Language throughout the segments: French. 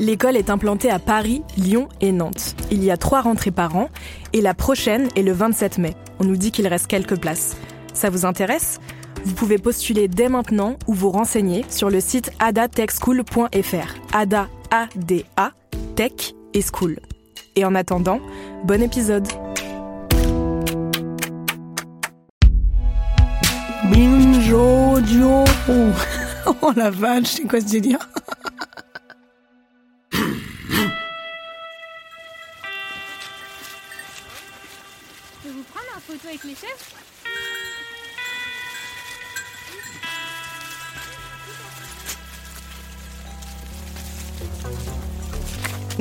L'école est implantée à Paris, Lyon et Nantes. Il y a trois rentrées par an et la prochaine est le 27 mai. On nous dit qu'il reste quelques places. Ça vous intéresse? Vous pouvez postuler dès maintenant ou vous renseigner sur le site adatechschool.fr. Ada, A-D-A, Tech et School. Et en attendant, bon épisode Binjojo Oh la vache, c'est quoi ce délire?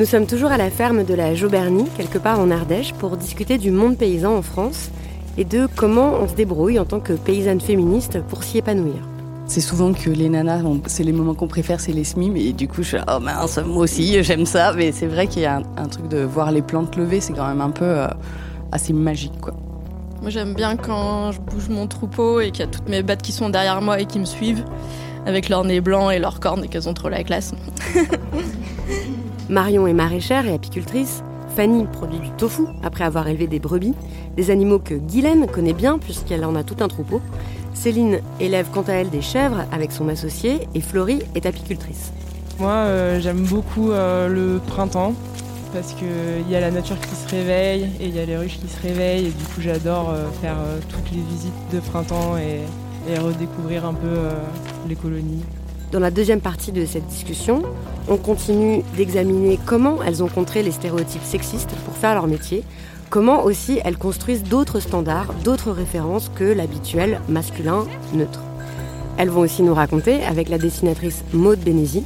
Nous sommes toujours à la ferme de la Jaubernie, quelque part en Ardèche, pour discuter du monde paysan en France et de comment on se débrouille en tant que paysanne féministe pour s'y épanouir. C'est souvent que les nanas, c'est les moments qu'on préfère, c'est les SMIM. Et du coup, je suis là, oh mince, moi aussi, j'aime ça. Mais c'est vrai qu'il y a un, un truc de voir les plantes lever, c'est quand même un peu euh, assez magique, quoi. Moi j'aime bien quand je bouge mon troupeau et qu'il y a toutes mes bêtes qui sont derrière moi et qui me suivent avec leur nez blanc et leurs cornes et qu'elles ont trop la classe. Marion est maraîchère et apicultrice. Fanny produit du tofu après avoir élevé des brebis, des animaux que Guylaine connaît bien puisqu'elle en a tout un troupeau. Céline élève quant à elle des chèvres avec son associé et Florie est apicultrice. Moi, euh, j'aime beaucoup euh, le printemps parce qu'il y a la nature qui se réveille et il y a les ruches qui se réveillent et du coup j'adore euh, faire euh, toutes les visites de printemps et, redécouvrir un peu euh, les colonies. Dans la deuxième partie de cette discussion, on continue d'examiner comment elles ont contré les stéréotypes sexistes pour faire leur métier, comment aussi elles construisent d'autres standards, d'autres références que l'habituel masculin neutre. Elles vont aussi nous raconter, avec la dessinatrice Maude Bénézy,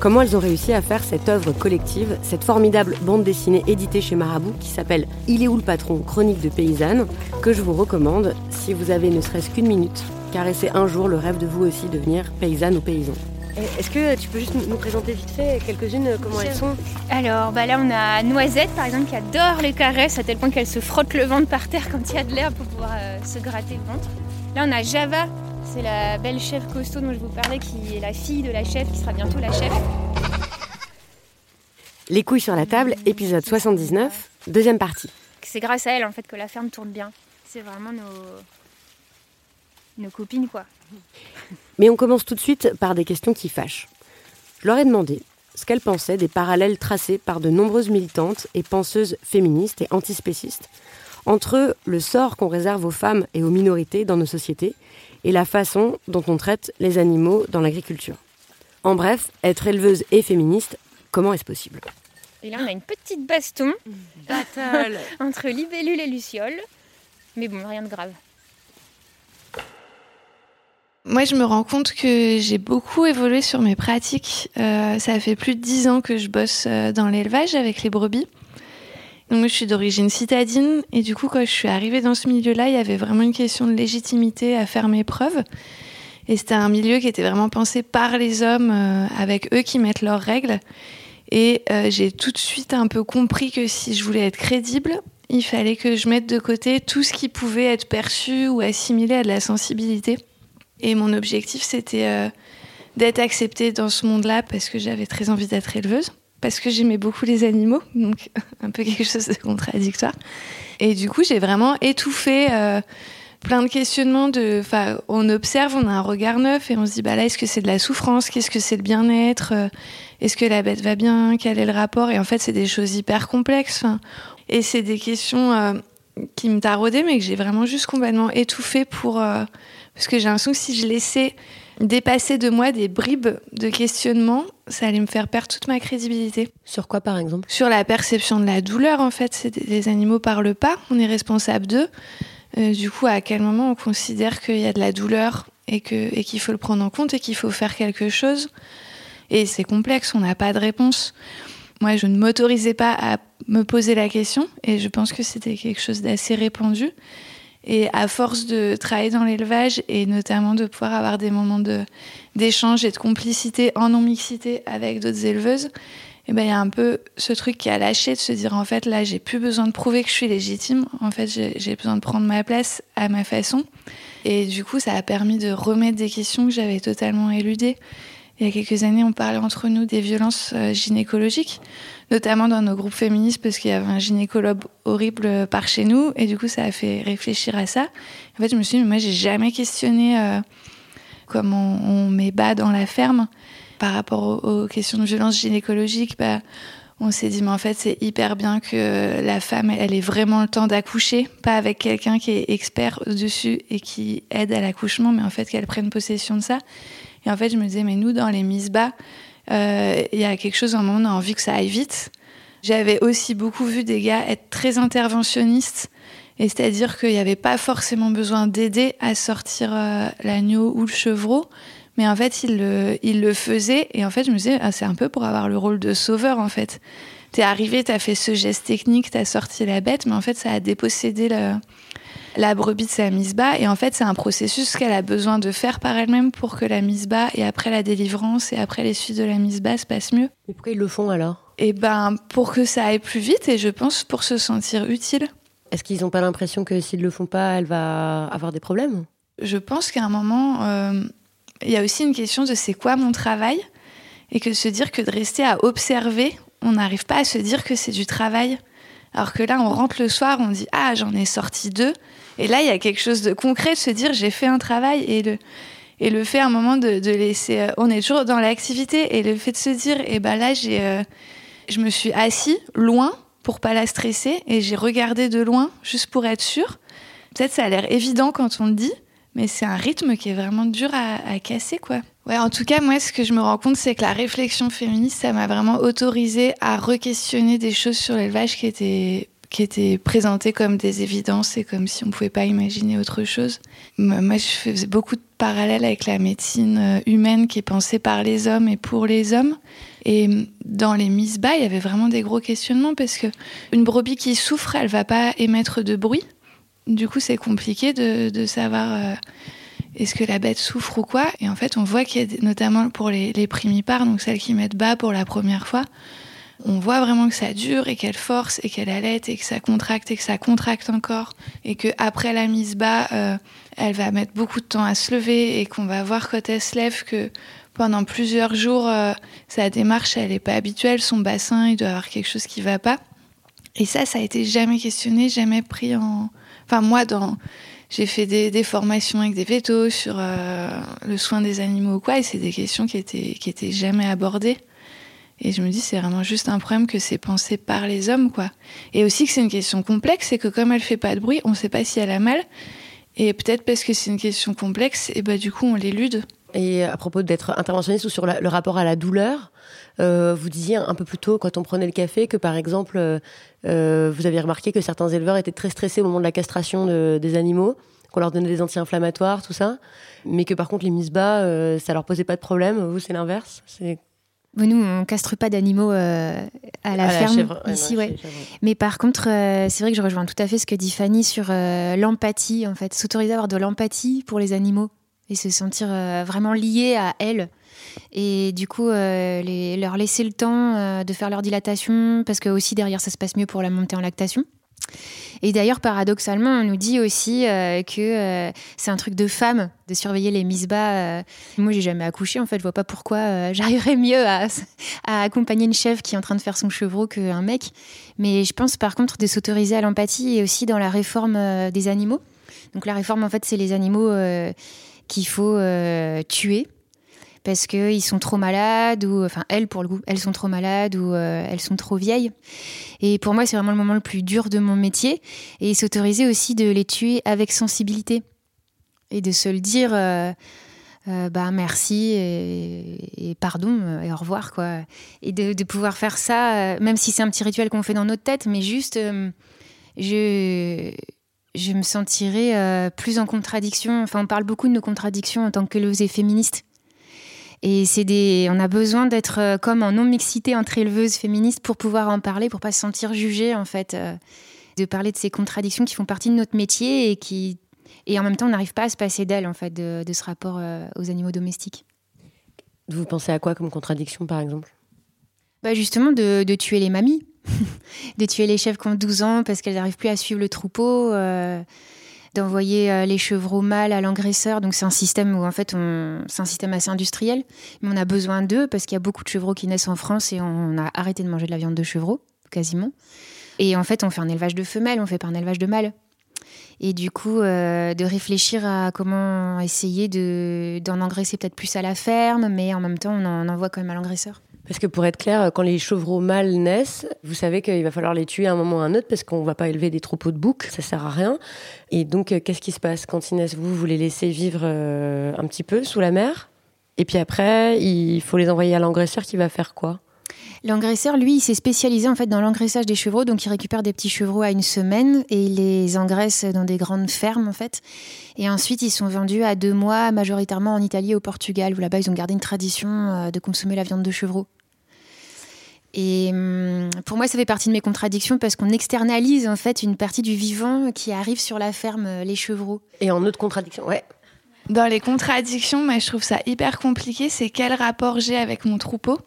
comment elles ont réussi à faire cette œuvre collective, cette formidable bande dessinée éditée chez Marabout qui s'appelle Il est où le patron Chronique de paysanne, que je vous recommande si vous avez ne serait-ce qu'une minute. Caressez un jour le rêve de vous aussi devenir paysanne ou paysan. Est-ce que tu peux juste nous présenter vite fait quelques-unes, comment elles sont? Alors bah là on a Noisette par exemple qui adore les caresses à tel point qu'elle se frotte le ventre par terre quand il y a de l'air pour pouvoir euh, se gratter le ventre. Là on a Java, c'est la belle chèvre costaud dont je vous parlais qui est la fille de la chèvre qui sera bientôt la chef. Les couilles sur la table, épisode 79, deuxième partie. C'est grâce à elle en fait que la ferme tourne bien. C'est vraiment nos nos copines quoi. Mais on commence tout de suite par des questions qui fâchent. Je leur ai demandé ce qu'elles pensaient des parallèles tracés par de nombreuses militantes et penseuses féministes et antispécistes entre le sort qu'on réserve aux femmes et aux minorités dans nos sociétés et la façon dont on traite les animaux dans l'agriculture. En bref, être éleveuse et féministe, comment est-ce possible? Et là on a une petite baston entre libellule et luciole. Mais bon, rien de grave. Moi, je me rends compte que j'ai beaucoup évolué sur mes pratiques. Euh, ça fait plus de dix ans que je bosse euh, dans l'élevage avec les brebis. Donc, je suis d'origine citadine et du coup, quand je suis arrivée dans ce milieu-là, il y avait vraiment une question de légitimité à faire mes preuves. Et c'était un milieu qui était vraiment pensé par les hommes, euh, avec eux qui mettent leurs règles. Et j'ai tout de suite un peu compris que si je voulais être crédible, il fallait que je mette de côté tout ce qui pouvait être perçu ou assimilé à de la sensibilité. Et mon objectif, c'était euh, d'être acceptée dans ce monde-là parce que j'avais très envie d'être éleveuse, parce que j'aimais beaucoup les animaux, donc un peu quelque chose de contradictoire. Et du coup, j'ai vraiment étouffé euh, plein de questionnements. De, on observe, on a un regard neuf et on se dit bah là, est-ce que c'est de la souffrance? Qu'est-ce que c'est le bien-être? Est-ce que la bête va bien? Quel est le rapport? Et en fait, c'est des choses hyper complexes. Et c'est des questions euh, qui me taraudaient, mais que j'ai vraiment juste complètement étouffées pour. Euh, parce que j'ai l'impression que si je laissais dépasser de moi des bribes de questionnement, ça allait me faire perdre toute ma crédibilité. Sur quoi, par exemple? Sur la perception de la douleur, en fait. Les animaux parlent pas, on est responsable d'eux. Euh, du coup, à quel moment on considère qu'il y a de la douleur et qu'il et qu'il faut le prendre en compte et qu'il faut faire quelque chose? Et c'est complexe, on n'a pas de réponse. Moi, je ne m'autorisais pas à me poser la question et je pense que c'était quelque chose d'assez répandu. Et à force de travailler dans l'élevage et notamment de pouvoir avoir des moments d'échange et de complicité en non-mixité avec d'autres éleveuses, eh ben, il y a un peu ce truc qui a lâché de se dire en fait là j'ai plus besoin de prouver que je suis légitime, en fait j'ai besoin de prendre ma place à ma façon. Et du coup ça a permis de remettre des questions que j'avais totalement éludées. Il y a quelques années, on parlait entre nous des violences euh, gynécologiques, notamment dans nos groupes féministes, parce qu'il y avait un gynécologue horrible euh, par chez nous, et du coup, ça a fait réfléchir à ça. En fait, je me suis dit, mais moi, j'ai jamais questionné euh, comment on, met bas dans la ferme par rapport aux, questions de violence gynécologique. Bah, on s'est dit, mais en fait, c'est hyper bien que la femme, elle ait vraiment le temps d'accoucher, pas avec quelqu'un qui est expert dessus et qui aide à l'accouchement, mais en fait, qu'elle prenne possession de ça. Et en fait, je me disais, mais nous, dans les mises bas, euh, il y a quelque chose, on a envie que ça aille vite. J'avais aussi beaucoup vu des gars être très interventionnistes, et c'est-à-dire qu'il n'y avait pas forcément besoin d'aider à sortir euh, l'agneau ou le chevreau, mais en fait, ils le, il le faisaient, et en fait, je me disais, ah, c'est un peu pour avoir le rôle de sauveur, en fait. T'es arrivé, t'as fait ce geste technique, t'as sorti la bête, mais en fait, ça a dépossédé le, la brebis de sa mise bas. Et en fait, c'est un processus qu'elle a besoin de faire par elle-même pour que la mise bas et après la délivrance et après les suites de la mise bas se passent mieux. Mais pourquoi ils le font alors? Eh ben, pour que ça aille plus vite et je pense pour se sentir utile. Est-ce qu'ils n'ont pas l'impression que s'ils le font pas, elle va avoir des problèmes? Je pense qu'à un moment, euh, il y a aussi une question de c'est quoi mon travail? Et que se dire que de rester à observer, on n'arrive pas à se dire que c'est du travail. Alors que là, on rentre le soir, on dit Ah, j'en ai sorti deux. Et là, il y a quelque chose de concret de se dire J'ai fait un travail. Et le, et le fait à un moment de, laisser. Euh, on est toujours dans l'activité. Et le fait de se dire Eh ben là, j'ai, euh, je me suis assis loin pour pas la stresser. Et j'ai regardé de loin juste pour être sûr. Peut-être ça a l'air évident quand on le dit. Mais c'est un rythme qui est vraiment dur à, à casser, quoi. En tout cas, moi, ce que je me rends compte, c'est que la réflexion féministe, ça m'a vraiment autorisé à re-questionner des choses sur l'élevage qui étaient présentées comme des évidences et comme si on ne pouvait pas imaginer autre chose. Moi, je faisais beaucoup de parallèles avec la médecine euh, humaine qui est pensée par les hommes et pour les hommes. Et dans les mises bas, il y avait vraiment des gros questionnements parce que une brebis qui souffre, elle va pas émettre de bruit. Du coup, c'est compliqué de, de savoir euh, est-ce que la bête souffre ou quoi? Et en fait, on voit qu'il y a, notamment pour les, les primipares, donc celles qui mettent bas pour la première fois, on voit vraiment que ça dure et qu'elle force et qu'elle allait et que ça contracte et que ça contracte encore et que après la mise bas, euh, elle va mettre beaucoup de temps à se lever et qu'on va voir quand elle se lève que pendant plusieurs jours, euh, sa démarche, elle n'est pas habituelle, son bassin, il doit avoir quelque chose qui va pas. Et ça, ça a été jamais questionné, jamais pris en... Enfin, moi, dans... J'ai fait des, formations avec des vétos sur euh, le soin des animaux ou quoi, et c'est des questions qui étaient, qui étaient jamais abordées. Et je me dis, c'est vraiment juste un problème que c'est pensé par les hommes, quoi. Et aussi que c'est une question complexe, c'est que comme elle fait pas de bruit, on sait pas si elle a mal. Et peut-être parce que c'est une question complexe, et bah du coup on l'élude. Et à propos d'être interventionniste ou sur le rapport à la douleur, euh, vous disiez un peu plus tôt, quand on prenait le café, que par exemple, euh, euh, vous aviez remarqué que certains éleveurs étaient très stressés au moment de la castration des animaux, qu'on leur donnait des anti-inflammatoires, tout ça, mais que par contre les mises bas, ça leur posait pas de problème. Vous, c'est l'inverse. Nous, on castre pas d'animaux à la ferme. ici, ouais. Mais par contre, c'est vrai que je rejoins tout à fait ce que dit Fanny sur l'empathie, en fait, s'autoriser à avoir de l'empathie pour les animaux et se sentir vraiment lié à elles et du coup euh, leur laisser le temps euh, de faire leur dilatation parce que aussi derrière ça se passe mieux pour la montée en lactation. Et d'ailleurs, paradoxalement, on nous dit aussi euh, que c'est un truc de femme de surveiller les mises bas. moi, j'ai jamais accouché, en fait, je vois pas pourquoi j'arriverais mieux à, à, accompagner une chèvre qui est en train de faire son chevreau qu'un mec. Mais je pense par contre de s'autoriser à l'empathie et aussi dans la réforme des animaux Donc la réforme, en fait, c'est les animaux qu'il faut tuer parce qu'ils sont trop malades ou enfin elles pour le coup elles sont trop malades ou elles sont trop vieilles. Et pour moi c'est vraiment le moment le plus dur de mon métier et s'autoriser aussi de les tuer avec sensibilité et de se le dire euh, bah merci et, pardon euh, et au revoir quoi. Et de, pouvoir faire ça euh, même si c'est un petit rituel qu'on fait dans notre tête mais juste je je me sentirais plus en contradiction. Enfin on parle beaucoup de nos contradictions en tant que éleveuses et féministes. Et c'est des on a besoin d'être comme en non mixité entre éleveuses féministes pour pouvoir en parler pour pas se sentir jugée en fait de parler de ces contradictions qui font partie de notre métier et qui et en même temps, on n'arrive pas à se passer d'elle, en fait, de, ce rapport euh, aux animaux domestiques. Vous pensez à quoi comme contradiction, par exemple? Bah Justement, de, tuer les mamies, de tuer les chèvres qui ont 12 ans parce qu'elles n'arrivent plus à suivre le troupeau, euh, d'envoyer euh, les chevreaux mâles à l'engraisseur. Donc, c'est un système où, en fait, c'est un système assez industriel, mais on a besoin d'eux parce qu'il y a beaucoup de chevreaux qui naissent en France et on a arrêté de manger de la viande de chevreaux, quasiment. Et en fait, on fait un élevage de femelles, on fait pas un élevage de mâles et du coup euh, de réfléchir à comment essayer de, d'en engraisser peut-être plus à la ferme, mais en même temps on en envoie quand même à l'engraisseur. Parce que pour être clair, quand les chevreaux mâles naissent, vous savez qu'il va falloir les tuer à un moment ou à un autre parce qu'on ne va pas élever des troupeaux de boucs, ça sert à rien. Et donc, euh, qu'est-ce qui se passe quand ils naissent? Vous, vous les laissez vivre euh, un petit peu sous la mer? Et puis après, il faut les envoyer à l'engraisseur qui va faire quoi? L'engraisseur, lui, il s'est spécialisé en fait dans l'engraissage des chevreaux, donc il récupère des petits chevreaux à une semaine et il les engraisse dans des grandes fermes en fait. Et ensuite, ils sont vendus à deux mois, majoritairement en Italie et au Portugal, où là-bas ils ont gardé une tradition euh, de consommer la viande de chevreau. Et hum, pour moi, ça fait partie de mes contradictions parce qu'on externalise en fait une partie du vivant qui arrive sur la ferme, euh, les chevreaux. Et en autre contradiction, ouais. Dans les contradictions, moi, je trouve ça hyper compliqué. C'est quel rapport j'ai avec mon troupeau?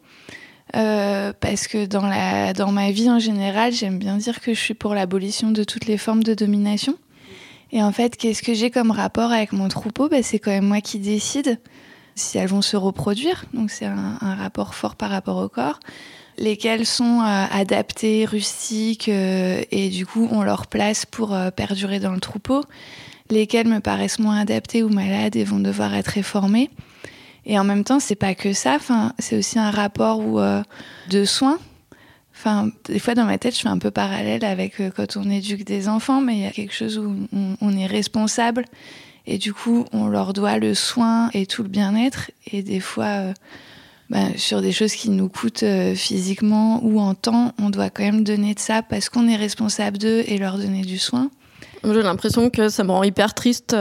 Euh, parce que dans, la, dans ma vie en général, j'aime bien dire que je suis pour l'abolition de toutes les formes de domination. Et en fait, qu'est-ce que j'ai comme rapport avec mon troupeau? Bah, C'est quand même moi qui décide si elles vont se reproduire. Donc c'est un, rapport fort par rapport au corps. Lesquels sont euh, adaptés, rustiques, euh, et du coup ont leur place pour perdurer dans le troupeau. Lesquels me paraissent moins adaptés ou malades et vont devoir être réformés. Et en même temps, c'est pas que ça. C'est aussi un rapport où, euh, de soins. Enfin, des fois dans ma tête, je fais un peu parallèle avec euh, quand on éduque des enfants, mais il y a quelque chose où on, est responsable et du coup, on leur doit le soin et tout le bien-être. Et des fois, euh, bah, sur des choses qui nous coûtent physiquement ou en temps, on doit quand même donner de ça parce qu'on est responsable d'eux et leur donner du soin. J'ai l'impression que ça me rend hyper triste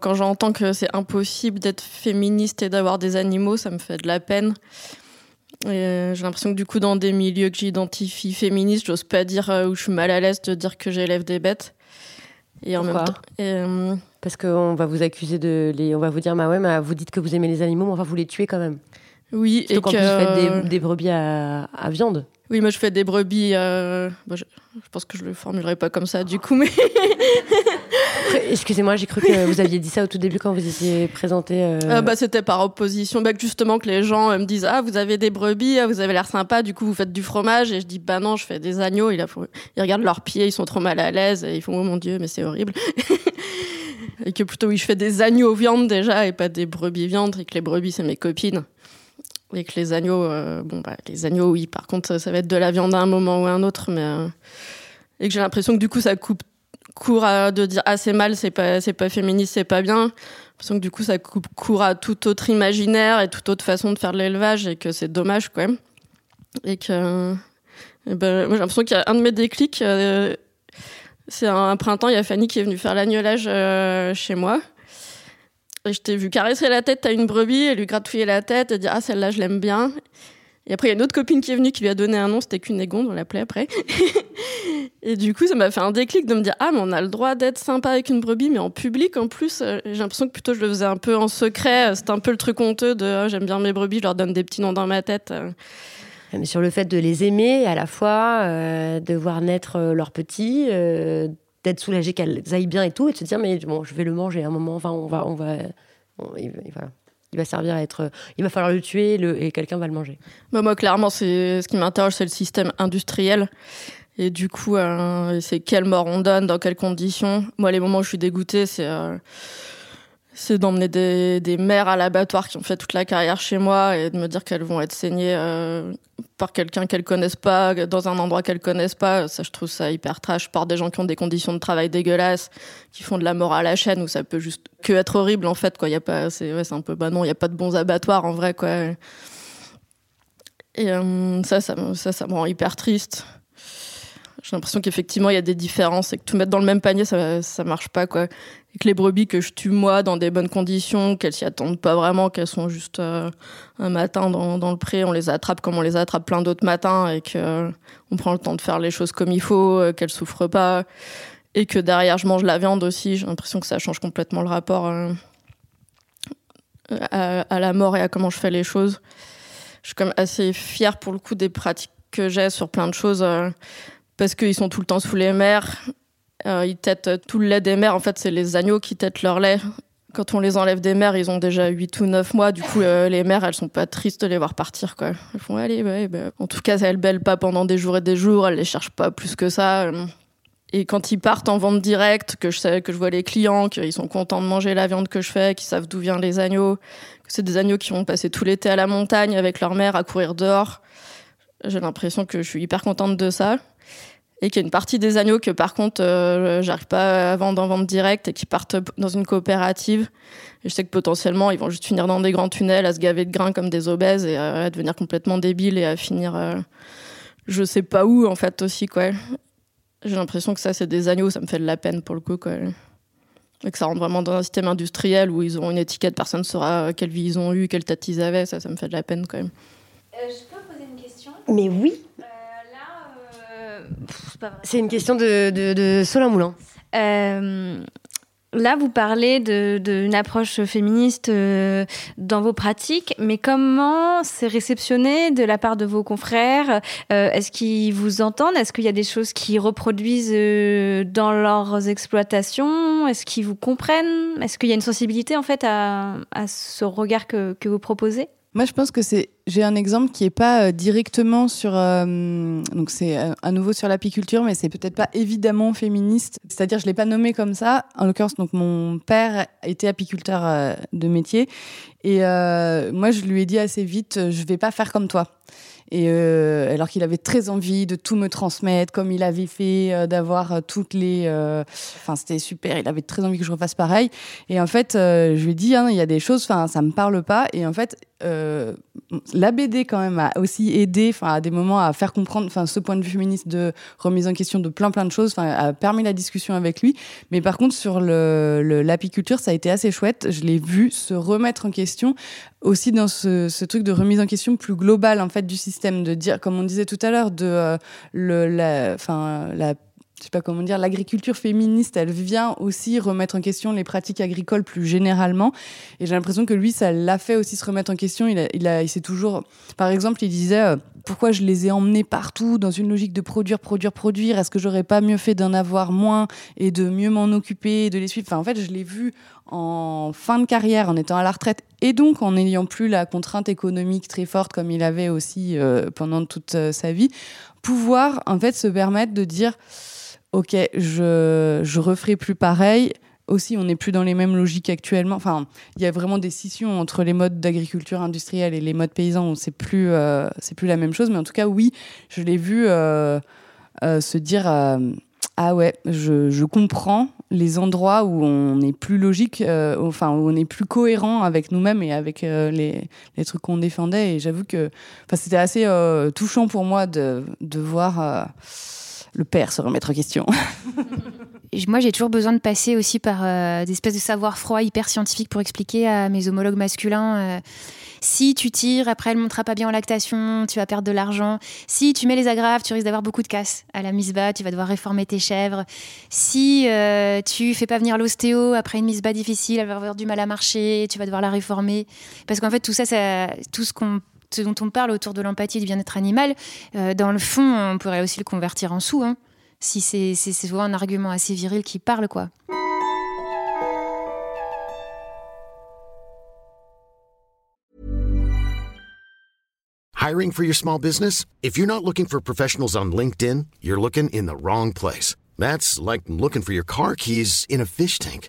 quand j'entends que c'est impossible d'être féministe et d'avoir des animaux, ça me fait de la peine. Euh, j'ai l'impression que du coup, dans des milieux que j'identifie féministes, j'ose pas dire euh, où je suis mal à l'aise de dire que j'élève des bêtes. Et en même temps, euh, parce qu'on va vous accuser de les, on va vous dire bah ouais, mais vous dites que vous aimez les animaux, mais enfin vous les tuez quand même. Oui, et que... plus vous faites des, brebis à, viande. Oui, moi je fais des brebis. je, je, pense que je le formulerai pas comme ça du coup, mais Excusez-moi, j'ai cru que vous aviez dit ça au tout début quand vous étiez présenté. Euh. Euh, bah, c'était par opposition. Bah, justement, que les gens euh, me disent Ah, vous avez des brebis, ah, vous avez l'air sympa, du coup, vous faites du fromage. Et je dis Bah non, je fais des agneaux. Ils, ils regardent leurs pieds, ils sont trop mal à l'aise. Et ils font Oh mon Dieu, mais c'est horrible. et que plutôt, oui, je fais des agneaux viande déjà et pas des brebis viande. Et que les brebis, c'est mes copines. Et que les agneaux, bon, bah, les agneaux, oui, par contre, ça va être de la viande à un moment ou à un autre. Mais. Et que j'ai l'impression que du coup, ça coupe court à de dire ah c'est mal, c'est pas c'est pas féministe, c'est pas bien. J'ai que du coup ça coupe court à tout autre imaginaire et toute autre façon de faire de l'élevage et que c'est dommage quand même. Et que ben, moi j'ai l'impression qu'il y a un de mes déclics. Euh, c'est un printemps, il y a Fanny qui est venue faire l'agnolage euh, chez moi. Et je t'ai vu caresser la tête à une brebis et lui gratouiller la tête et dire ah celle-là je l'aime bien. Et après, il y a une autre copine qui est venue qui lui a donné un nom, c'était Cunégonde, on l'appelait après. et du coup, ça m'a fait un déclic de me dire Ah, mais on a le droit d'être sympa avec une brebis, mais en public en plus. Euh, j'ai l'impression que plutôt je le faisais un peu en secret. C'était un peu le truc honteux de ah, J'aime bien mes brebis, je leur donne des petits noms dans ma tête. Euh. Mais sur le fait de les aimer à la fois, euh, de voir naître leurs petits, d'être soulagé qu'elles aillent bien et tout, et de se dire Mais bon, je vais le manger à un moment, enfin, on va. On va voilà il va servir à être. Il va falloir le tuer et quelqu'un va le manger. Bah moi, clairement, c'est ce qui m'interroge, c'est le système industriel. Et du coup, c'est quelle mort on donne, dans quelles conditions. Moi, les moments où je suis dégoûtée, c'est c'est d'emmener des, des, mères à l'abattoir qui ont fait toute la carrière chez moi et de me dire qu'elles vont être saignées euh, par quelqu'un qu'elles connaissent pas, dans un endroit qu'elles connaissent pas. Ça, je trouve ça hyper trash. Par des gens qui ont des conditions de travail dégueulasses, qui font de la mort à la chaîne, où ça peut juste que être horrible en fait. Quoi, y a pas, c'est ouais, un peu bah non, il y a pas de bons abattoirs en vrai quoi. Et euh, ça, ça, ça, ça me rend hyper triste. J'ai l'impression qu'effectivement, il y a des différences et que tout mettre dans le même panier, ça, ça marche pas, quoi que les brebis que je tue moi dans des bonnes conditions, qu'elles s'y attendent pas vraiment, qu'elles sont juste euh, un matin dans, dans, le pré, on les attrape comme on les attrape plein d'autres matins et que euh, on prend le temps de faire les choses comme il faut, euh, qu'elles souffrent pas et que derrière je mange la viande aussi. J'ai l'impression que ça change complètement le rapport à, à, la mort et à comment je fais les choses. Je suis quand même assez fière pour le coup des pratiques que j'ai sur plein de choses parce qu'ils sont tout le temps sous les mers euh, ils têtent tout le lait des mères. En fait, c'est les agneaux qui têtent leur lait. Quand on les enlève des mères, ils ont déjà 8 ou 9 mois. Du coup, euh, les mères, elles sont pas tristes de les voir partir. Quoi. Elles font, allez, ouais, bah. En tout cas, elles bêlent pas pendant des jours et des jours. Elles les cherchent pas plus que ça. Et quand ils partent en vente directe, que je sais, que je vois les clients, qu'ils sont contents de manger la viande que je fais, qu'ils savent d'où viennent les agneaux, que c'est des agneaux qui vont passer tout l'été à la montagne avec leur mère à courir dehors, j'ai l'impression que je suis hyper contente de ça et qu'il y a une partie des agneaux que par contre euh, j'arrive pas à vendre en vente directe et qui partent dans une coopérative. Et je sais que potentiellement ils vont juste finir dans des grands tunnels à se gaver de grains comme des obèses et à devenir complètement débiles et à finir euh, je sais pas où en fait aussi quoi. J'ai l'impression que ça c'est des agneaux, ça me fait de la peine pour le coup quoi. Et que ça rentre vraiment dans un système industriel où ils ont une étiquette, personne ne saura quelle vie ils ont eu, quelle tête ils avaient, ça ça me fait de la peine quand même. Euh, Mais oui. C'est une question de, de, de Solin Moulin. Euh, là, vous parlez d'une approche féministe euh, dans vos pratiques, mais comment c'est réceptionné de la part de vos confrères euh, Est-ce qu'ils vous entendent? Est-ce qu'il y a des choses qu'ils reproduisent dans leurs exploitations? Est-ce qu'ils vous comprennent? Est-ce qu'il y a une sensibilité en fait à, à ce regard que, que vous proposez? Moi, je pense que c'est. J'ai un exemple qui est pas euh, directement sur. Euh, donc, c'est euh, à nouveau sur l'apiculture, mais c'est peut-être pas évidemment féministe. C'est-à-dire, je l'ai pas nommé comme ça. En l'occurrence, donc mon père était apiculteur de métier, et moi, je lui ai dit assez vite, je vais pas faire comme toi. Et euh, alors qu'il avait très envie de tout me transmettre, comme il avait fait, euh, d'avoir euh, toutes les. Enfin, c'était super. Il avait très envie que je refasse pareil. Et en fait, je lui ai dit, hein, il y a des choses, enfin, ça me parle pas. Et en fait, la BD quand même a aussi aidé, à des moments à faire comprendre, ce point de vue féministe de remise en question de plein plein de choses, a permis la discussion avec lui. Mais par contre, sur l'apiculture, ça a été assez chouette. Je l'ai vu se remettre en question aussi dans ce, truc de remise en question plus globale en fait du système de dire comme on disait tout à l'heure de euh, le la enfin la je sais pas comment dire, l'agriculture féministe, elle vient aussi remettre en question les pratiques agricoles plus généralement. Et j'ai l'impression que lui, ça l'a fait aussi se remettre en question. Il a, il a, il s'est toujours, par exemple, il disait euh, pourquoi je les ai emmenés partout dans une logique de produire, produire, produire? Est-ce que j'aurais pas mieux fait d'en avoir moins et de mieux m'en occuper, de les suivre? Enfin, en fait, je l'ai vu en fin de carrière, en étant à la retraite, et donc en n'ayant plus la contrainte économique très forte comme il avait aussi euh, pendant toute euh, sa vie, pouvoir en fait se permettre de dire ok, je, je referai plus pareil. Aussi, on n'est plus dans les mêmes logiques actuellement. Enfin, il y a vraiment des scissions entre les modes d'agriculture industrielle et les modes paysans. C'est plus, euh, c'est plus la même chose. Mais en tout cas, oui, je l'ai vu euh, euh, se dire ah ouais, je, je, comprends les endroits où on est plus logique, enfin où on est plus cohérent avec nous-mêmes et avec les, les, trucs qu'on défendait. Et j'avoue que, c'était assez touchant pour moi de, de voir le père se remettre en question. Moi, j'ai toujours besoin de passer aussi par euh, des espèces de savoir froid hyper scientifique pour expliquer à mes homologues masculins euh, si tu tires, après elle montera pas bien en lactation, tu vas perdre de l'argent. Si tu mets les agraves, tu risques d'avoir beaucoup de casse. À la misba, tu vas devoir réformer tes chèvres. Si euh, tu fais pas venir l'ostéo après une misba difficile, elle va avoir du mal à marcher, tu vas devoir la réformer. Parce qu'en fait, tout ça, ça tout ce qu'on ce dont on parle autour de l'empathie et du bien-être animal, euh, dans le fond, on pourrait aussi le convertir en sous, hein, si c'est souvent un argument assez viril qui parle, quoi. Hiring for your small business? If you're not looking for professionals on LinkedIn, you're looking in the wrong place. That's like looking for your car keys in a fish tank.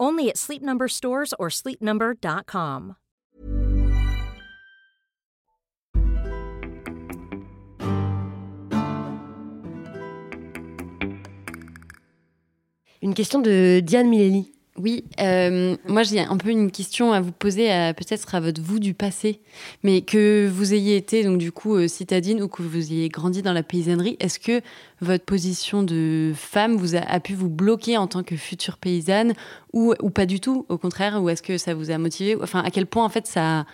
Only at Sleep Number stores or sleepnumber.com. Une question de Diane Mileli. Oui, euh, moi j'ai un peu une question à vous poser, peut-être à votre vous du passé, mais que vous ayez été donc du coup euh, citadine ou que vous ayez grandi dans la paysannerie, est-ce que votre position de femme vous a, pu vous bloquer en tant que future paysanne ou, ou pas du tout, au contraire, ou est-ce que ça vous a motivé Enfin, à quel point en fait ça,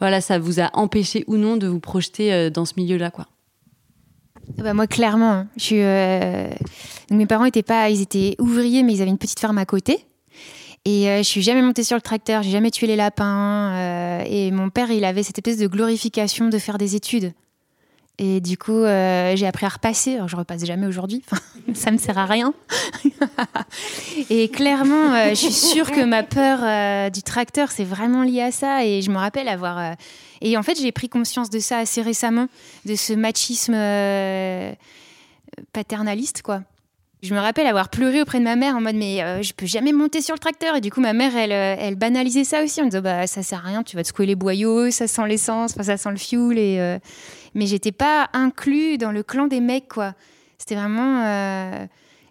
voilà, ça vous a empêché ou non de vous projeter euh, dans ce milieu-là, quoi? Bah moi, clairement, hein. je suis, mes parents étaient pas, ils étaient ouvriers, mais ils avaient une petite ferme à côté. Et euh, je suis jamais montée sur le tracteur, j'ai jamais tué les lapins. Euh, et mon père, il avait cette espèce de glorification de faire des études. Et du coup, euh, j'ai appris à repasser. Alors, je repasse jamais aujourd'hui. Ça me sert à rien. et clairement, je suis sûre que ma peur du tracteur, c'est vraiment lié à ça. Et je me rappelle avoir. Et en fait, j'ai pris conscience de ça assez récemment, de ce machisme paternaliste, quoi. Je me rappelle avoir pleuré auprès de ma mère en mode mais euh, je peux jamais monter sur le tracteur. Et du coup ma mère elle, euh, elle banalisait ça aussi en disant bah ça sert à rien tu vas te secouer les boyaux ça sent l'essence ça sent le fuel et euh... mais j'étais pas inclus dans le clan des mecs quoi. C'était vraiment euh,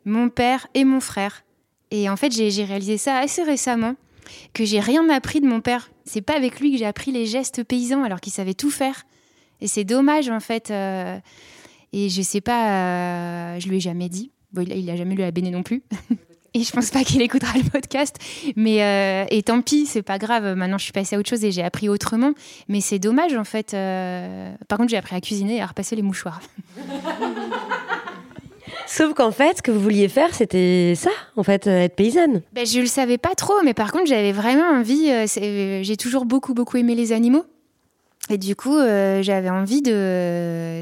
mon père et mon frère. Et en fait j'ai réalisé ça assez récemment que j'ai rien appris de mon père. C'est pas avec lui que j'ai appris les gestes paysans alors qu'il savait tout faire. Et c'est dommage en fait et je sais pas je lui ai jamais dit il n'a jamais lu la Béné non plus. et je pense pas qu'il écoutera le podcast. Mais euh, et tant pis, c'est pas grave. Maintenant, je suis passée à autre chose et j'ai appris autrement. Mais c'est dommage en fait. Euh, par contre, j'ai appris à cuisiner et à repasser les mouchoirs. Sauf qu'en fait, ce que vous vouliez faire, c'était ça, en fait, euh, être paysanne. Ben, je le savais pas trop, mais par contre, j'avais vraiment envie. j'ai toujours beaucoup, beaucoup aimé les animaux. Et du coup, j'avais envie de,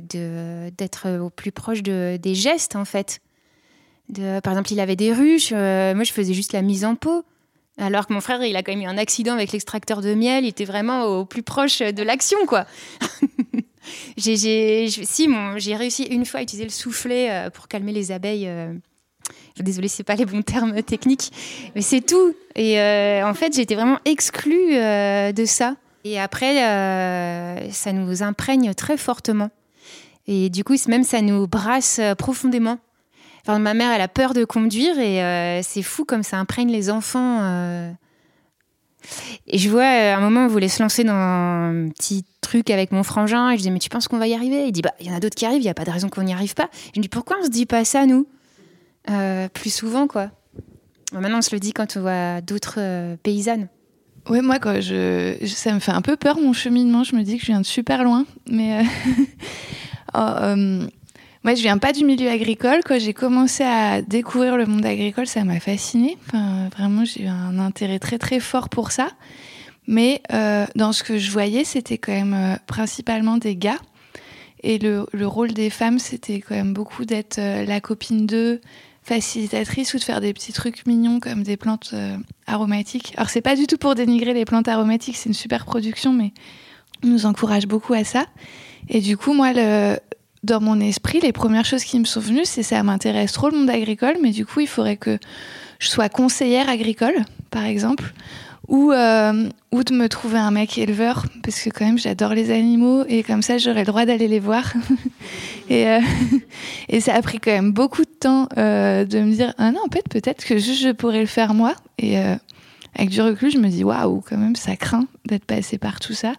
d'être au plus proche de, des gestes, en fait par exemple, il avait des ruches. Euh, moi, je faisais juste la mise en pot. Alors que mon frère, il a quand même eu un accident avec l'extracteur de miel. Il était vraiment au plus proche de l'action, quoi. j'ai, si, j'ai réussi une fois à utiliser le soufflet euh, pour calmer les abeilles. Euh. Désolée, c'est pas les bons termes techniques, mais c'est tout. Et en fait, j'étais vraiment exclue de ça. Et après, ça nous imprègne très fortement. Et du coup, même ça nous brasse profondément ma mère, elle a peur de conduire et euh, c'est fou comme ça imprègne les enfants. Euh. Et je vois, à un moment, on voulait se lancer dans un petit truc avec mon frangin. Et je dis, mais tu penses qu'on va y arriver? Il dit, bah, il y en a d'autres qui arrivent, il n'y a pas de raison qu'on n'y arrive pas. Je dis, pourquoi on se dit pas ça, nous? Euh, Plus souvent, quoi. maintenant, on se le dit quand on voit d'autres paysannes. Oui, moi, je, ça me fait un peu peur, mon cheminement. Je me dis que je viens de super loin. Mais. oh, moi, je viens pas du milieu agricole. Quand j'ai commencé à découvrir le monde agricole, ça m'a fascinée. Vraiment, j'ai eu un intérêt très très fort pour ça. Mais euh, dans ce que je voyais, c'était quand même euh, principalement des gars. Et le, le rôle des femmes, c'était quand même beaucoup d'être euh, la copine d'eux, facilitatrice ou de faire des petits trucs mignons comme des plantes aromatiques. Alors, c'est pas du tout pour dénigrer les plantes aromatiques, c'est une super production, mais on nous encourage beaucoup à ça. Et du coup, moi, le, dans mon esprit, les premières choses qui me sont venues, c'est ça m'intéresse trop le monde agricole, mais du coup, il faudrait que je sois conseillère agricole, par exemple, ou, euh, ou de me trouver un mec éleveur, parce que quand même, j'adore les animaux, et comme ça, j'aurais le droit d'aller les voir. Et, et ça a pris quand même beaucoup de temps de me dire ah non en fait peut-être que juste je pourrais le faire moi. Et avec du recul, je me dis waouh quand même ça craint d'être passé par tout ça.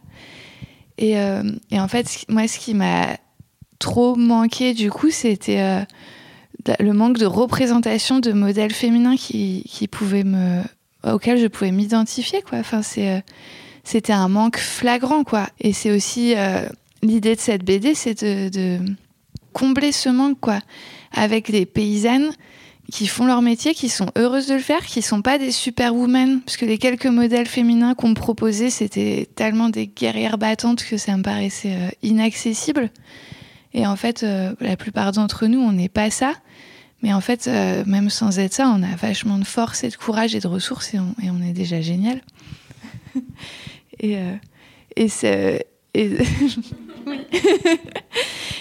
Et, et en fait moi ce qui m'a trop manqué du coup c'était le manque de représentation de modèles féminins qui, pouvaient me auxquels je pouvais m'identifier quoi. Enfin euh, c'était un manque flagrant quoi. Et c'est aussi euh, l'idée de cette BD c'est de, combler ce manque quoi avec des paysannes qui font leur métier, qui sont heureuses de le faire, qui sont pas des superwomen, parce que les quelques modèles féminins qu'on me proposait, c'était tellement des guerrières battantes que ça me paraissait euh, inaccessible. Et en fait, la plupart d'entre nous, on n'est pas ça. Mais en fait, euh, même sans être ça, on a vachement de force et de courage et de ressources et on, est déjà génial. et, euh, et,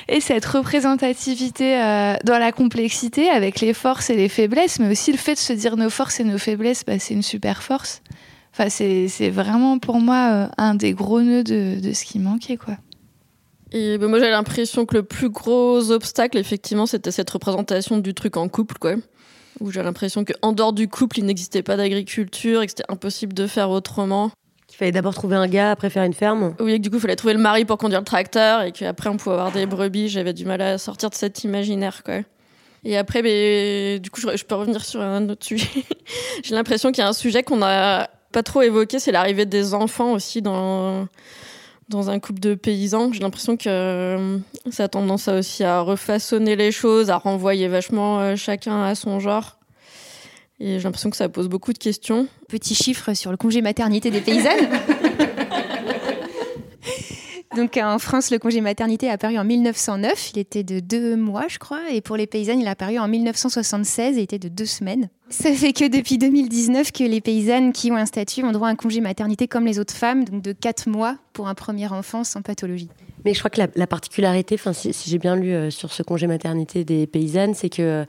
et, cette représentativité euh, dans la complexité avec les forces et les faiblesses, mais aussi le fait de se dire nos forces et nos faiblesses, bah, c'est une super force. Enfin, c'est vraiment pour moi un des gros nœuds de, de ce qui manquait, quoi. Et ben, moi, j'ai l'impression que le plus gros obstacle, effectivement, c'était cette représentation du truc en couple, quoi. Où j'ai l'impression qu'en dehors du couple, il n'existait pas d'agriculture et que c'était impossible de faire autrement. Qu'il fallait d'abord trouver un gars, après faire une ferme. Oui, et que du coup, il fallait trouver le mari pour conduire le tracteur et qu'après, on pouvait avoir des brebis. J'avais du mal à sortir de cet imaginaire, quoi. Et après, ben, du coup, je, peux revenir sur un autre sujet. j'ai l'impression qu'il y a un sujet qu'on n'a pas trop évoqué, c'est l'arrivée des enfants aussi dans dans un couple de paysans. J'ai l'impression que euh, ça a tendance à aussi à refaçonner les choses, à renvoyer vachement euh, chacun à son genre. Et j'ai l'impression que ça pose beaucoup de questions. Petit chiffre sur le congé maternité des paysannes. Donc en France, le congé maternité a apparu en 1909. Il était de deux mois, je crois. Et pour les paysannes, il a apparu en 1976 et était de deux semaines. Ça fait que depuis 2019 que les paysannes qui ont un statut ont droit à un congé maternité comme les autres femmes, donc de quatre mois pour un premier enfant sans pathologie. Mais je crois que la, particularité, si, si j'ai bien lu euh, sur ce congé maternité des paysannes, c'est que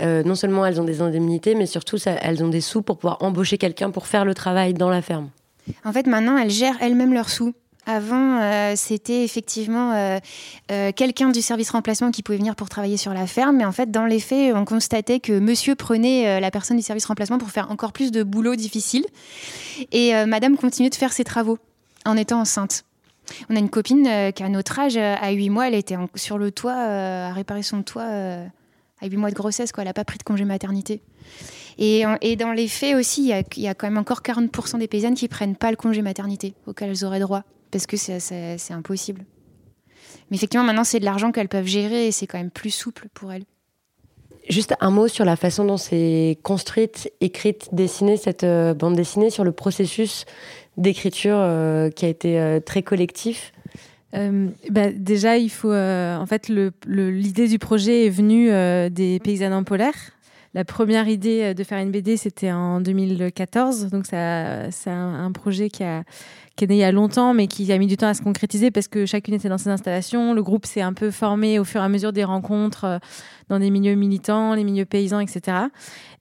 euh, non seulement elles ont des indemnités, mais surtout elles ont des sous pour pouvoir embaucher quelqu'un pour faire le travail dans la ferme. En fait, maintenant, elles gèrent elles-mêmes leurs sous. Avant, euh, c'était effectivement euh, euh, quelqu'un du service remplacement qui pouvait venir pour travailler sur la ferme. Mais en fait, dans les faits, on constatait que monsieur prenait la personne du service remplacement pour faire encore plus de boulot difficile. Et madame continuait de faire ses travaux en étant enceinte. On a une copine qui, à notre âge, à 8 mois, elle était sur le toit à réparer son toit à 8 mois de grossesse. Quoi. Elle n'a pas pris de congé maternité. Et, dans les faits aussi, il y, y a quand même encore 40% des paysannes qui prennent pas le congé maternité auquel elles auraient droit parce que c'est impossible. Mais effectivement, maintenant, c'est de l'argent qu'elles peuvent gérer et c'est quand même plus souple pour elles. Juste un mot sur la façon dont c'est construite, écrite, dessinée, cette euh, bande dessinée, sur le processus d'écriture euh, qui a été euh, très collectif. Bah, déjà, il faut. en fait, l'idée du projet est venue des paysannes en polaire. La première idée de faire une BD, c'était en 2014. Donc, c'est un, un, projet qui a, qui est né il y a longtemps, mais qui a mis du temps à se concrétiser parce que chacune était dans ses installations. Le groupe s'est un peu formé au fur et à mesure des rencontres euh, dans des milieux militants, les milieux paysans, etc.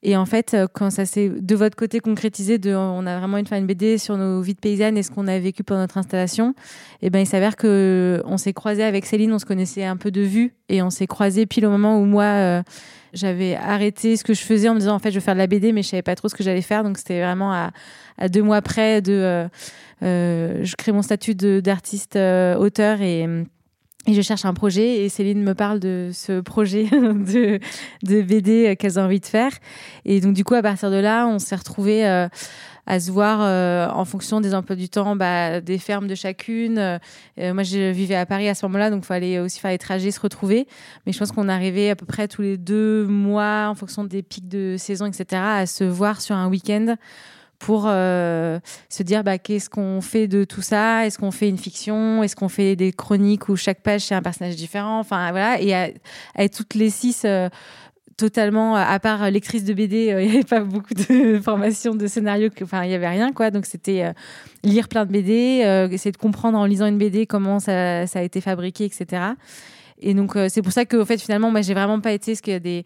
Et en fait, euh, quand ça s'est de votre côté concrétisé, on a vraiment une, une BD sur nos vies de paysannes et ce qu'on a vécu pendant notre installation, et eh ben il s'avère que on s'est croisé avec Céline, on se connaissait un peu de vue et on s'est croisé pile au moment où moi euh, j'avais arrêté ce que je faisais en me disant en fait je vais faire de la BD mais je savais pas trop ce que j'allais faire. Donc c'était vraiment à, deux mois près de euh, je crée mon statut d'artiste auteur et et je cherche un projet et Céline me parle de ce projet de, de BD qu'elles ont envie de faire. Et donc du coup, à partir de là, on s'est retrouvés euh, à se voir en fonction des emplois du temps, bah, des fermes de chacune. moi, je vivais à Paris à ce moment-là, donc il fallait aussi faire les trajets, se retrouver. Mais je pense qu'on arrivait à peu près tous les deux mois, en fonction des pics de saison, etc., à se voir sur un week-end pour euh, se dire bah, qu'est-ce qu'on fait de tout ça? Est-ce qu'on fait une fiction? Est-ce qu'on fait des chroniques où chaque page c'est un personnage différent? Enfin voilà, et à, être toutes les six euh, totalement, à part lectrice de BD, euh, il n'y avait pas beaucoup de formation de scénario, enfin il n'y avait rien quoi. Donc c'était lire plein de BD, essayer de comprendre en lisant une BD comment ça, a été fabriqué, etc. Et donc c'est pour ça que fait finalement moi j'ai vraiment pas été ce qu'il y a des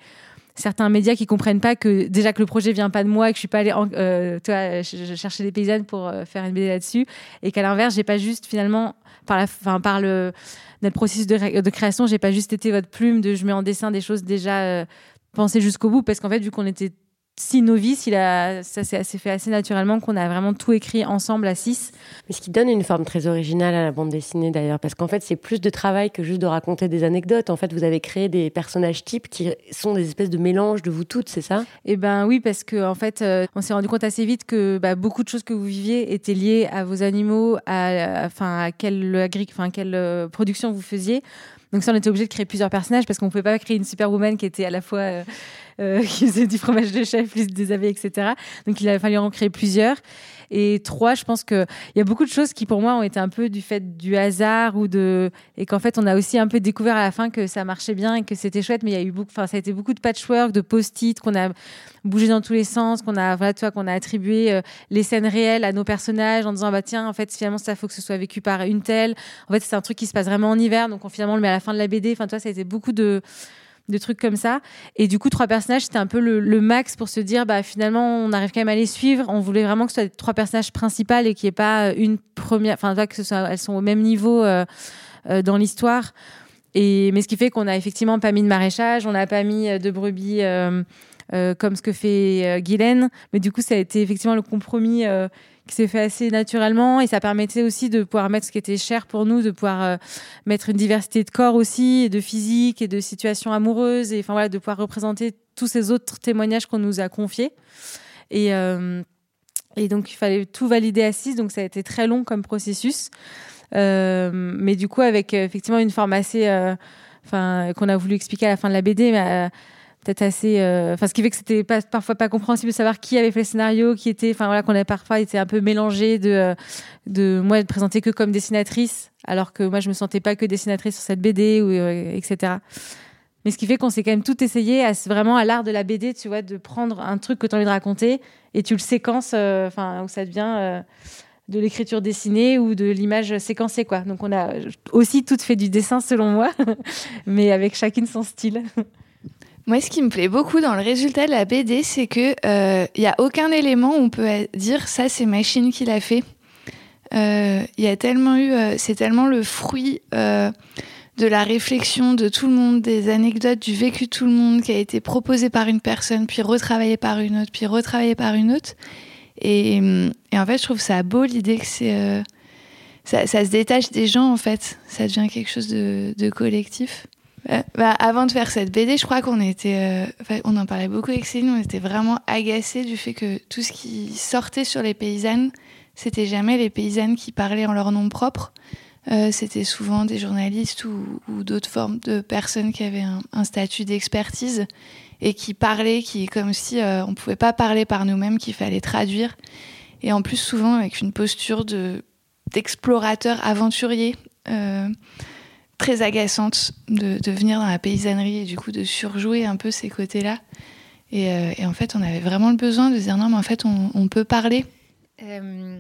certains médias qui comprennent pas que déjà que le projet vient pas de moi, que je suis pas allée euh, toi, je, cherchais des paysannes pour euh, faire une BD là-dessus, et qu'à l'inverse, j'ai pas juste finalement par la, enfin par le notre processus de, de création, j'ai pas juste été votre plume de je mets en dessin des choses déjà euh, pensées jusqu'au bout, parce qu'en fait, vu qu'on était si novice, il a, ça s'est fait assez naturellement qu'on a vraiment tout écrit ensemble à six. Mais ce qui donne une forme très originale à la bande dessinée d'ailleurs, parce qu'en fait c'est plus de travail que juste de raconter des anecdotes. En fait, vous avez créé des personnages types qui sont des espèces de mélanges de vous toutes, c'est ça? Eh ben oui, parce que en fait, euh, on s'est rendu compte assez vite que bah, beaucoup de choses que vous viviez étaient liées à vos animaux, à, enfin à quelle, enfin quelle euh, production vous faisiez. Donc ça, on était obligé de créer plusieurs personnages parce qu'on ne pouvait pas créer une superwoman qui était à la fois euh, euh, qui faisait du fromage de chef, plus des abeilles, etc. Donc il a fallu en créer plusieurs. Et trois, je pense qu'il y a beaucoup de choses qui pour moi ont été un peu du fait du hasard ou de et qu'en fait on a aussi un peu découvert à la fin que ça marchait bien et que c'était chouette. Mais il y a eu beaucoup, enfin ça a été beaucoup de patchwork, de post-it qu'on a bougé dans tous les sens, qu'on a voilà, toi, qu'on a attribué euh, les scènes réelles à nos personnages en disant bah tiens en fait finalement ça faut que ce soit vécu par une telle. En fait c'est un truc qui se passe vraiment en hiver donc on, finalement on le met à la fin de la BD. Enfin toi ça a été beaucoup de de trucs comme ça. Et du coup, trois personnages, c'était un peu le, max pour se dire, bah finalement, on arrive quand même à les suivre. On voulait vraiment que ce soit trois personnages principaux et qu'il n'y ait pas une première, enfin, que ce soit, elles sont au même niveau euh, euh, dans l'histoire. Et mais ce qui fait qu'on a effectivement pas mis de maraîchage, on n'a pas mis euh, de brebis. comme ce que fait Guylaine, mais du coup ça a été effectivement le compromis qui s'est fait assez naturellement et ça permettait aussi de pouvoir mettre ce qui était cher pour nous, de pouvoir euh, mettre une diversité de corps aussi, et de physique et de situations amoureuses et enfin voilà, de pouvoir représenter tous ces autres témoignages qu'on nous a confiés. Et, euh, et donc il fallait tout valider à 6, donc ça a été très long comme processus. Euh, mais du coup, avec effectivement une forme assez. Enfin, qu'on a voulu expliquer à la fin de la BD, peut-être assez. Euh, enfin, ce qui fait que c'était pas, parfois pas compréhensible de savoir qui avait fait le scénario, qui était. Enfin, voilà, qu'on avait parfois été un peu mélangé de, euh, de moi de présenter que comme dessinatrice, alors que moi je me sentais pas que dessinatrice sur cette BD, ou, euh, etc. Mais ce qui fait qu'on s'est quand même tout essayé à, vraiment à l'art de la BD, tu vois, de prendre un truc que tu as envie de raconter et tu le séquences, enfin, où ça devient de l'écriture dessinée ou de l'image séquencée, quoi. Donc on a aussi tout fait du dessin selon moi, mais avec chacune son style. Moi, ce qui me plaît beaucoup dans le résultat de la BD, c'est que il euh, y a aucun élément où on peut dire ça, c'est machine qui l'a fait. Il euh, tellement eu, euh, c'est tellement le fruit de la réflexion de tout le monde, des anecdotes, du vécu de tout le monde qui a été proposé par une personne, puis retravaillé par une autre, puis retravaillé par une autre. Et, en fait, je trouve ça beau l'idée que ça, se détache des gens en fait, ça devient quelque chose de collectif. Euh, bah, avant de faire cette BD, je crois qu'on euh, en parlait beaucoup avec Céline, on était vraiment agacés du fait que tout ce qui sortait sur les paysannes, c'était jamais les paysannes qui parlaient en leur nom propre. Euh, c'était souvent des journalistes ou, d'autres formes de personnes qui avaient un, statut d'expertise et qui parlaient, qui comme si on pouvait pas parler par nous-mêmes, qu'il fallait traduire. Et en plus souvent avec une posture de d'explorateur aventurier très agaçante de, venir dans la paysannerie et du coup de surjouer un peu ces côtés-là. Et, euh, en fait, on avait vraiment le besoin de dire non, mais en fait, on, peut parler. Euh,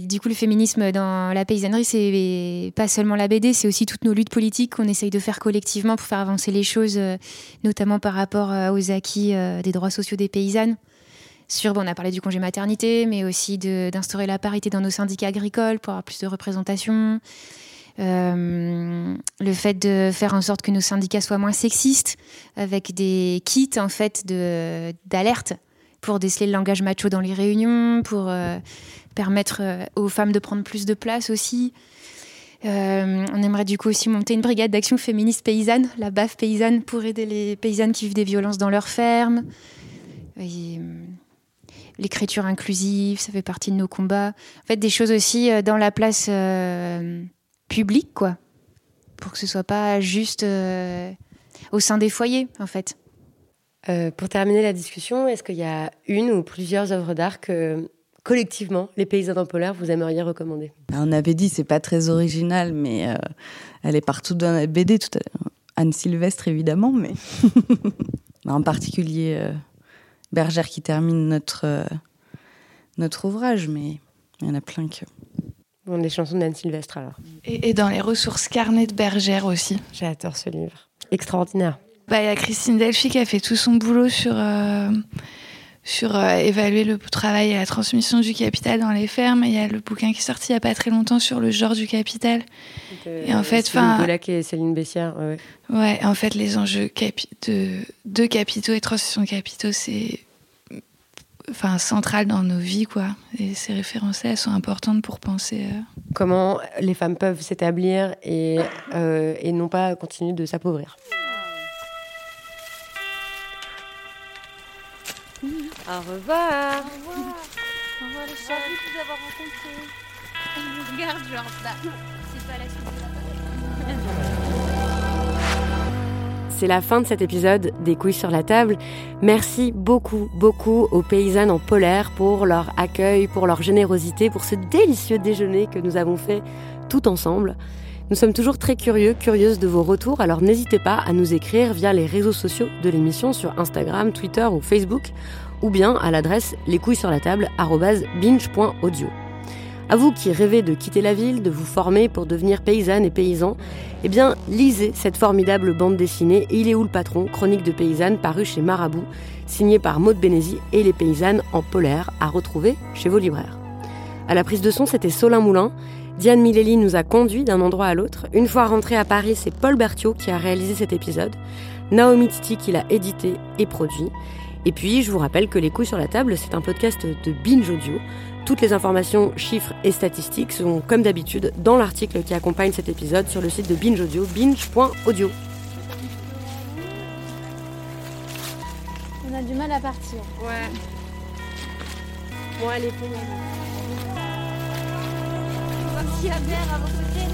du coup, le féminisme dans la paysannerie, c'est pas seulement la BD, c'est aussi toutes nos luttes politiques qu'on essaye de faire collectivement pour faire avancer les choses, euh, notamment par rapport aux acquis des droits sociaux des paysannes. Sur, bon, on a parlé du congé maternité, mais aussi d'instaurer la parité dans nos syndicats agricoles pour avoir plus de représentation. Euh, le fait de faire en sorte que nos syndicats soient moins sexistes, avec des kits en fait d'alerte pour déceler le langage macho dans les réunions, pour euh, permettre euh, aux femmes de prendre plus de place aussi. on aimerait du coup aussi monter une brigade d'action féministe paysanne, la BAF paysanne, pour aider les paysannes qui vivent des violences dans leurs fermes. L'écriture inclusive, ça fait partie de nos combats. En fait, des choses aussi dans la place public, quoi. Pour que ce soit pas juste euh, au sein des foyers, en fait. Euh, pour terminer la discussion, est-ce qu'il y a une ou plusieurs œuvres d'art que collectivement, les paysans polaires, vous aimeriez recommander? On avait dit, c'est pas très original, mais euh, elle est partout dans la BD. Tout Anne Sylvestre, évidemment, mais en particulier Bergère qui termine notre, notre ouvrage, mais il y en a plein que. Bon, des chansons d'Anne Sylvestre alors. Et, dans les ressources carnet de bergère aussi. J'adore ce livre. Extraordinaire. bah, Il y a Christine Delphi qui a fait tout son boulot sur, sur évaluer le travail et la transmission du capital dans les fermes. Il y a le bouquin qui est sorti il n'y a pas très longtemps sur le genre du capital. et en fait, enfin. Et Céline Bessière, ouais. Ouais, en fait, les enjeux de, de capitaux et transmission de capitaux, c'est enfin centrale dans nos vies quoi. Et ces références elles sont importantes pour penser euh, comment les femmes peuvent s'établir et, euh, et non pas continuer de s'appauvrir. Au revoir. Au revoir. Au revoir les chats de vous avoir rencontré regarde genre ça c'est pas la suite de la c'est la fin de cet épisode des couilles sur la table. Merci beaucoup, beaucoup aux paysannes en polaire pour leur accueil, pour leur générosité, pour ce délicieux déjeuner que nous avons fait tout ensemble. Nous sommes toujours très curieux, curieuses de vos retours, alors n'hésitez pas à nous écrire via les réseaux sociaux de l'émission sur Instagram, Twitter ou Facebook, ou bien à l'adresse lescouilles-sur-la-table@binge.audio. À vous qui rêvez de quitter la ville, de vous former pour devenir paysanne et paysan, eh bien, lisez cette formidable bande dessinée Il est où le patron? Chronique de paysanne parue chez Marabout, signée par Maude Bénézy et les paysannes en polaire à retrouver chez vos libraires. À la prise de son, c'était Solin Moulin. Diane Mileli nous a conduits d'un endroit à l'autre. Une fois rentré à Paris, c'est Paul Berthiaud qui a réalisé cet épisode. Naomi Titi qui l'a édité et produit. Et puis, je vous rappelle que Les couilles sur la table, c'est un podcast de Binge Audio. Toutes les informations, chiffres et statistiques sont comme d'habitude dans l'article qui accompagne cet épisode sur le site de Binge Audio, binge.audio. On a du mal à partir. Ouais. Bon, allez, pour On va s'y à vos côtés. Non